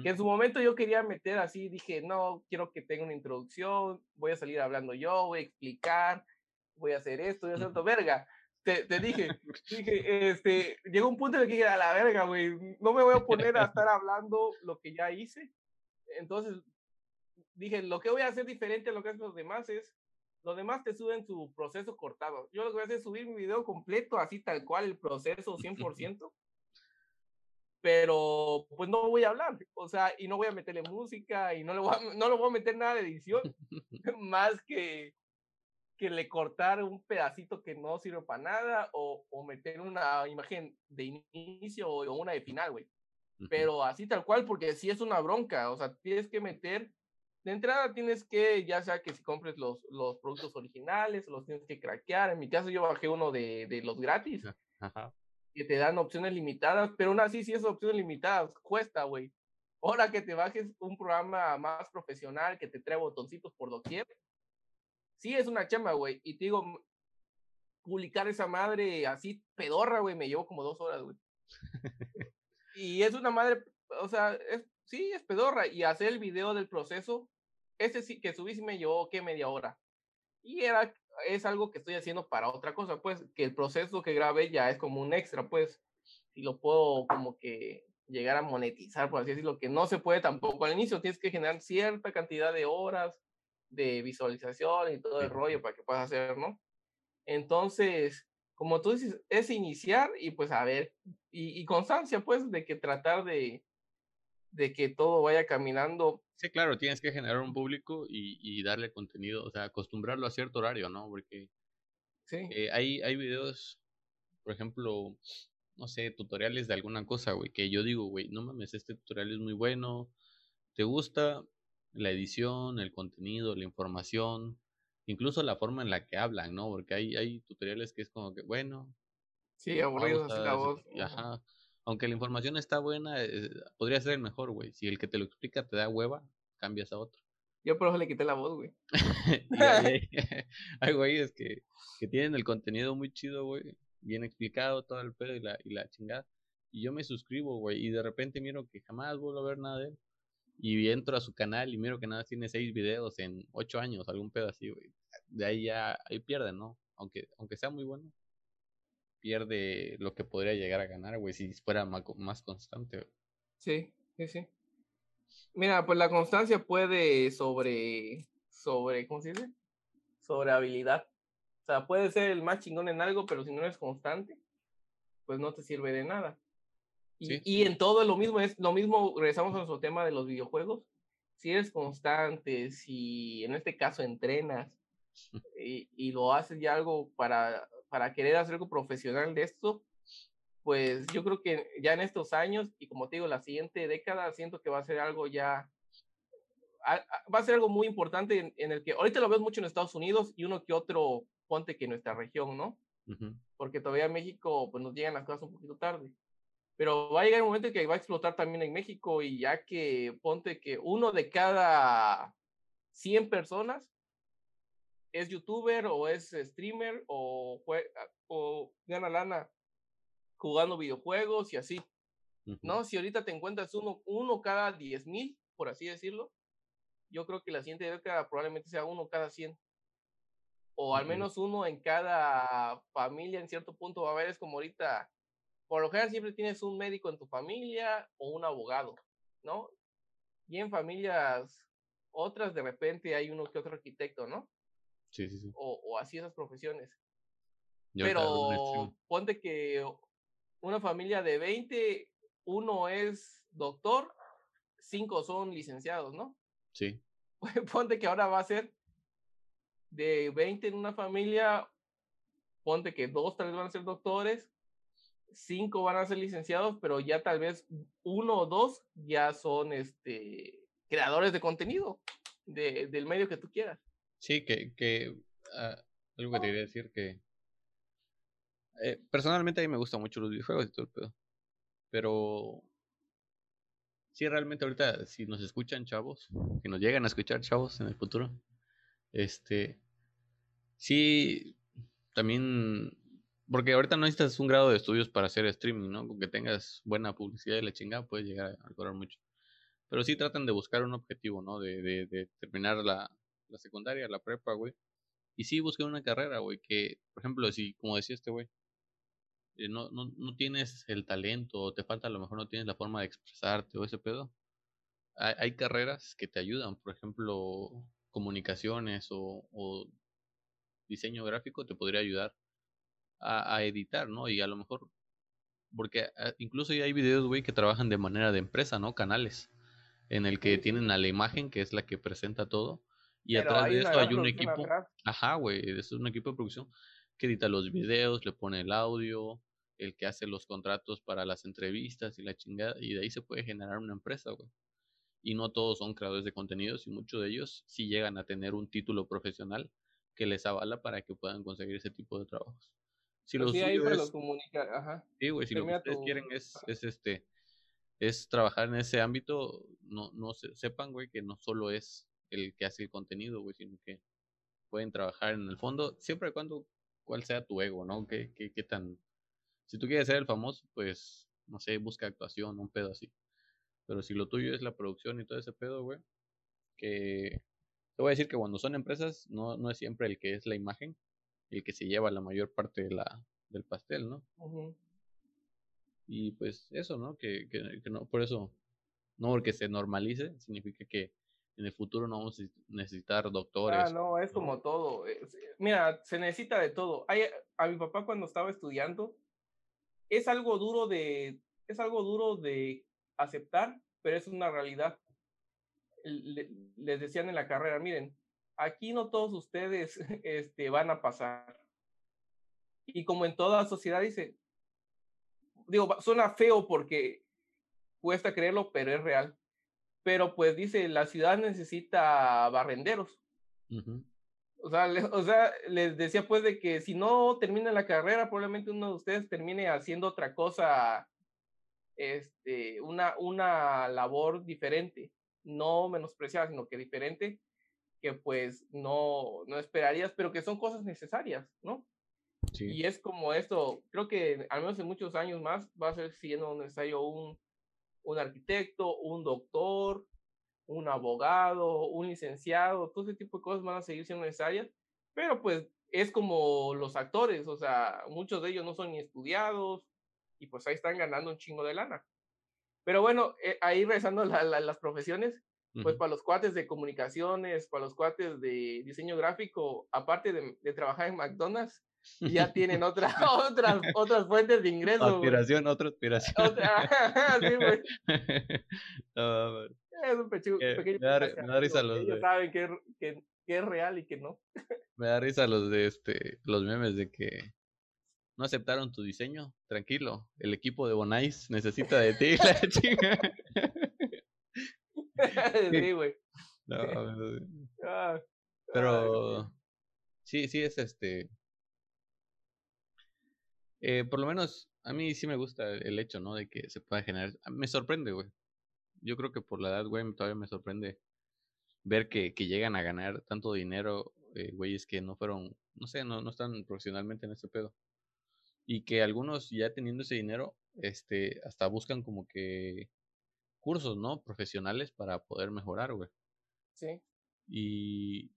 Que en mm. su momento yo quería meter así, dije, no, quiero que tenga una introducción, voy a salir hablando yo, voy a explicar, voy a hacer esto, voy a hacer esto, verga te, te dije, dije, este, llegó un punto en el que dije, a la verga, güey, no me voy a poner a estar hablando lo que ya hice. Entonces, dije, lo que voy a hacer diferente a lo que hacen los demás es, los demás te suben su proceso cortado. Yo lo que voy a hacer es subir mi video completo, así tal cual, el proceso 100%. pero pues no voy a hablar, o sea, y no voy a meterle música y no le voy a, no le voy a meter nada de edición, más que que le cortar un pedacito que no sirve para nada o, o meter una imagen de inicio o, una de final, güey. Pero así tal cual, porque sí es una bronca, o sea, tienes que meter, de entrada tienes que, ya sea que si compres los, los productos originales, los tienes que craquear, en mi caso yo bajé uno de, de los gratis, que te dan opciones limitadas, pero aún así si esas opciones limitadas cuesta, güey. Ahora que te bajes un programa más profesional que te trae botoncitos por doquier, sí es una chamba, güey. Y te digo, publicar esa madre así pedorra, güey, me llevó como dos horas, güey. y es una madre, o sea, es, sí, es pedorra. Y hacer el video del proceso, ese sí que subí sí me llevó, ¿qué? Media hora. Y era, es algo que estoy haciendo para otra cosa, pues, que el proceso que grabé ya es como un extra, pues, si lo puedo como que llegar a monetizar, por así decirlo, que no se puede tampoco al inicio, tienes que generar cierta cantidad de horas de visualización y todo el rollo para que puedas hacer, ¿no? Entonces, como tú dices, es iniciar y pues a ver, y, constancia pues de que tratar de, de que todo vaya caminando. Sí, claro, tienes que generar un público y, y darle contenido, o sea, acostumbrarlo a cierto horario, ¿no? Porque sí. Eh, hay, hay videos, por ejemplo, no sé, tutoriales de alguna cosa, güey, que yo digo, güey, no mames, este tutorial es muy bueno, te gusta, la edición, el contenido, la información, incluso la forma en la que hablan, ¿no? Porque hay, hay tutoriales que es como que, bueno. Sí, aburridos así la voz. Ajá. Aunque la información está buena, eh, podría ser el mejor, güey. Si el que te lo explica te da hueva, cambias a otro. Yo por eso le quité la voz, güey. hay, güeyes que, que tienen el contenido muy chido, güey. Bien explicado, todo el pedo y la, y la chingada. Y yo me suscribo, güey. Y de repente miro que jamás vuelvo a ver nada de él. Y entro a su canal y miro que nada tiene seis videos en ocho años, algún pedo así, güey. De ahí ya, ahí pierde, ¿no? Aunque, aunque sea muy bueno, pierde lo que podría llegar a ganar, güey, si fuera más, constante. Sí, sí, sí. Mira, pues la constancia puede sobre, sobre, ¿cómo se dice? Sobre habilidad. O sea, puede ser el más chingón en algo, pero si no eres constante, pues no te sirve de nada. Y, en todo lo mismo, es lo mismo, regresamos a nuestro tema de los videojuegos. Si eres constante, si en este caso entrenas y, y lo haces ya algo para, para querer hacer algo profesional de esto, pues yo creo que ya en estos años, y como te digo, la siguiente década, siento que va a ser algo ya, va a ser algo muy importante en, el que ahorita lo veo mucho en Estados Unidos y uno que otro, ponte que en nuestra región, ¿no? Porque todavía en México, pues nos llegan las cosas un poquito tarde pero va a llegar un momento en que va a explotar también en México y ya que ponte que uno de cada 100 personas es youtuber o es streamer o, o gana lana jugando videojuegos y así. ¿No? Si ahorita te encuentras uno, uno cada 10 mil, por así decirlo, yo creo que la siguiente década probablemente sea uno cada 100. O al menos uno en cada familia en cierto punto va a haber, es como ahorita por lo general siempre tienes un médico en tu familia o un abogado, ¿no? Y en familias otras de repente hay uno que otro arquitecto, ¿no? Sí, sí, sí. O, así esas profesiones. Pero ponte que una familia de 20, uno es doctor, cinco son licenciados, ¿no? Sí. ponte que ahora va a ser de 20 en una familia, ponte que dos vez van a ser doctores, cinco van a ser licenciados, pero ya tal vez uno o dos ya son este, creadores de contenido de, del medio que tú quieras. Sí, que, que ah, algo que te quería decir que eh, personalmente a mí me gustan mucho los videojuegos y todo el pedo. Pero sí, realmente ahorita, si nos escuchan chavos, si nos llegan a escuchar chavos en el futuro, este, sí, también, porque ahorita no necesitas un grado de estudios para hacer streaming, ¿no? Con que tengas buena publicidad y la chingada, puedes llegar a cobrar mucho. Pero sí tratan de buscar un objetivo, ¿no? De, de, de terminar la, la secundaria, la prepa, güey. Y sí busquen una carrera, güey, que, por ejemplo, si, como decía este güey, eh, no, no, no tienes el talento o te falta a lo mejor no tienes la forma de expresarte o ese pedo, hay, carreras que te ayudan, por ejemplo, comunicaciones o diseño gráfico te podría ayudar a, a, editar, ¿no? Y a lo mejor, porque ah, incluso ya hay videos, güey, que trabajan de manera de empresa, ¿no? Canales, en el que tienen a la imagen, que es la que presenta todo, y atrás de eso hay un equipo, ajá, güey, es un equipo de producción que edita los videos, le pone el audio, el que hace los contratos para las entrevistas y la chingada, y de ahí se puede generar una empresa, güey. Y no todos son creadores de contenidos y muchos de ellos sí llegan a tener un título profesional que les avala para que puedan conseguir ese tipo de trabajos. Si sí, ahí lo comunica, ajá. Sí, güey, si lo que ustedes quieren es, es este es trabajar en ese ámbito, no, no se, sepan, güey, que no solo es el que hace el contenido, güey, sino que pueden trabajar en el fondo, siempre y cuando cuál sea tu ego, ¿no? ¿Qué, qué, qué tan... Si tú quieres ser el famoso, pues, no sé, busca actuación, un pedo así. Pero si lo tuyo es la producción y todo ese pedo, güey, que... Te voy a decir que cuando son empresas, no, no es siempre el que es la imagen, el que se lleva la mayor parte de la, del pastel, ¿no? Y pues eso, ¿no? Que, que, que no, por eso, no porque se normalice, significa que en el futuro no vamos a necesitar doctores. Ah, no, es como todo. Mira, se necesita de todo. Hay, a mi papá cuando estaba estudiando, es algo duro de, es algo duro de aceptar, pero es una realidad. les decían en la carrera, miren, aquí no todos ustedes este, van a pasar. Y como en toda sociedad dice, digo, suena feo porque cuesta creerlo, pero es real pero pues dice, la ciudad necesita barrenderos. o, sea, o sea, les decía pues de que si no termina la carrera, probablemente uno de ustedes termine haciendo otra cosa, este, una, una labor diferente, no menospreciada, sino que diferente, que pues no, no esperarías, pero que son cosas necesarias, ¿no? Sí. Y es como esto, creo que al menos en muchos años más va a ser siendo necesario un un arquitecto, un doctor, un abogado, un licenciado, todo ese tipo de cosas van a seguir siendo necesarias, pero pues es como los actores, o sea, muchos de ellos no son ni estudiados y pues ahí están ganando un chingo de lana. Pero bueno, eh, ahí regresando a las profesiones, pues para los cuates de comunicaciones, para los cuates de diseño gráfico, aparte de, de trabajar en McDonald's, ya tienen otra, otras, otras fuentes de ingresos. Aspiración, otra aspiración. sí, güey. es un pequeño. me, da, me da risa los Ellos saben que, que, que, es real y que no. me da risa los de este, los memes de que no aceptaron tu diseño. Tranquilo, el equipo de Bonais necesita de ti. la chica. sí, güey. No, ah, pero sí, sí es este eh, por lo menos a mí sí me gusta el hecho, ¿no? De que se pueda generar. Me sorprende, güey. Yo creo que por la edad, güey, todavía me sorprende ver que, que llegan a ganar tanto dinero, eh, güeyes que no fueron, no sé, no, no están profesionalmente en ese pedo. Y que algunos ya teniendo ese dinero, este, hasta buscan como que cursos, ¿no? Profesionales para poder mejorar, güey. Sí. Y,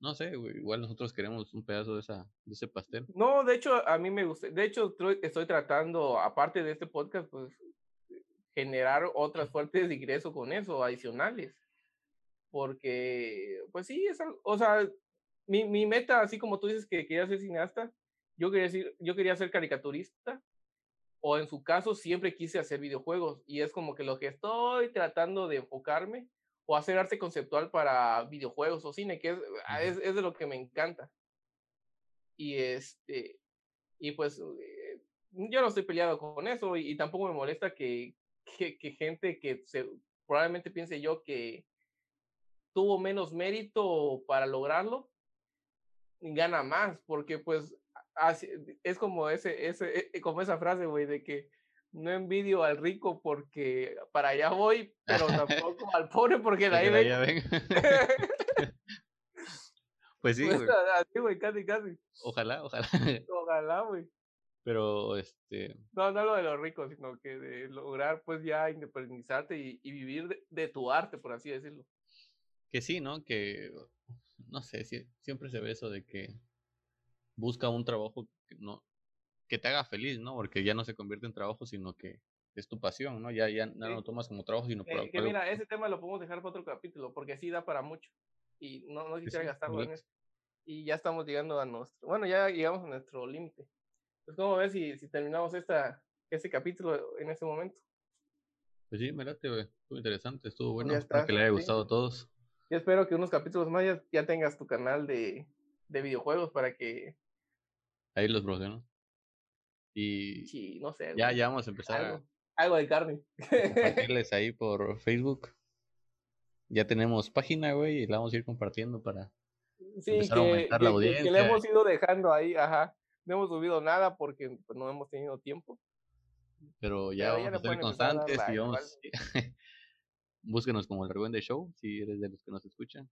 no sé, igual nosotros queremos un pedazo de, esa, de ese pastel. No, de hecho, a mí me gusta. De hecho, estoy tratando, aparte de este podcast, pues generar otras fuentes de ingreso con eso, adicionales. Porque, pues sí, es o sea, mi, mi meta, así como tú dices que querías ser cineasta, yo quería, decir, yo quería ser caricaturista, o en su caso siempre quise hacer videojuegos, y es como que lo que estoy tratando de enfocarme, o hacer arte conceptual para videojuegos o cine, que es, es, es de lo que me encanta. Y este, y pues eh, yo no estoy peleado con eso y, tampoco me molesta que, que, que, gente que se, probablemente piense yo que tuvo menos mérito para lograrlo, gana más, porque pues es como ese, ese, e, como esa frase, güey, de que no envidio al rico porque para allá voy, pero tampoco al pobre porque de ahí vengo. pues sí, pues, güey. casi, casi. Ojalá, ojalá. Ojalá, güey. Pero, este... No, no lo de los ricos, sino que de lograr, pues, ya independizarte y, y vivir de, tu arte, por así decirlo. Que sí, ¿no? Que, no sé, siempre se ve eso de que busca un trabajo que, no, que te haga feliz, ¿no? Porque ya no se convierte en trabajo, sino que es tu pasión, ¿no? Ya, ya no lo tomas como trabajo, sino por... Eh, que mira, ese tema lo podemos dejar para otro capítulo, porque sí da para mucho. Y no, no quisiera gastarlo en eso. Y ya estamos llegando a nuestro... Bueno, ya llegamos a nuestro límite. Pues, ¿cómo ves si, si terminamos esta, este capítulo en este momento? Pues sí, me late, Estuvo interesante, estuvo bueno. Espero que le haya gustado a todos. Yo espero que unos capítulos más ya, tengas tu canal de, de, videojuegos para que. Ahí los ¿no? Y. Sí, no sé. Ya, ya vamos a empezar algo, algo de carne. Compartirles ahí por Facebook. Ya tenemos página, güey, y la vamos a ir compartiendo para sí, empezar a aumentar la audiencia. Que, le hemos ido dejando ahí, ajá no hemos subido nada porque pues, no hemos tenido tiempo. Pero ya vamos a ser constantes y vamos. Búsquenos como el Reguende Show si eres de los que nos escuchan.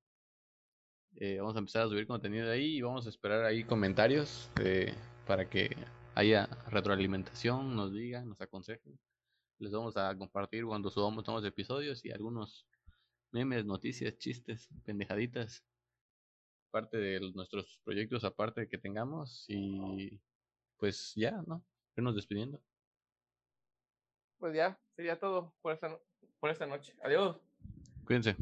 Eh, vamos a empezar a subir contenido de ahí y vamos a esperar ahí comentarios eh, para que haya retroalimentación, nos digan, nos aconsejen. Les vamos a compartir cuando subamos nuevos episodios y algunos memes, noticias, chistes, pendejaditas parte de nuestros proyectos aparte que tengamos y pues ya, ¿no? Irnos despidiendo. Pues ya, sería todo por esta, por esta noche. Adiós. Cuídense.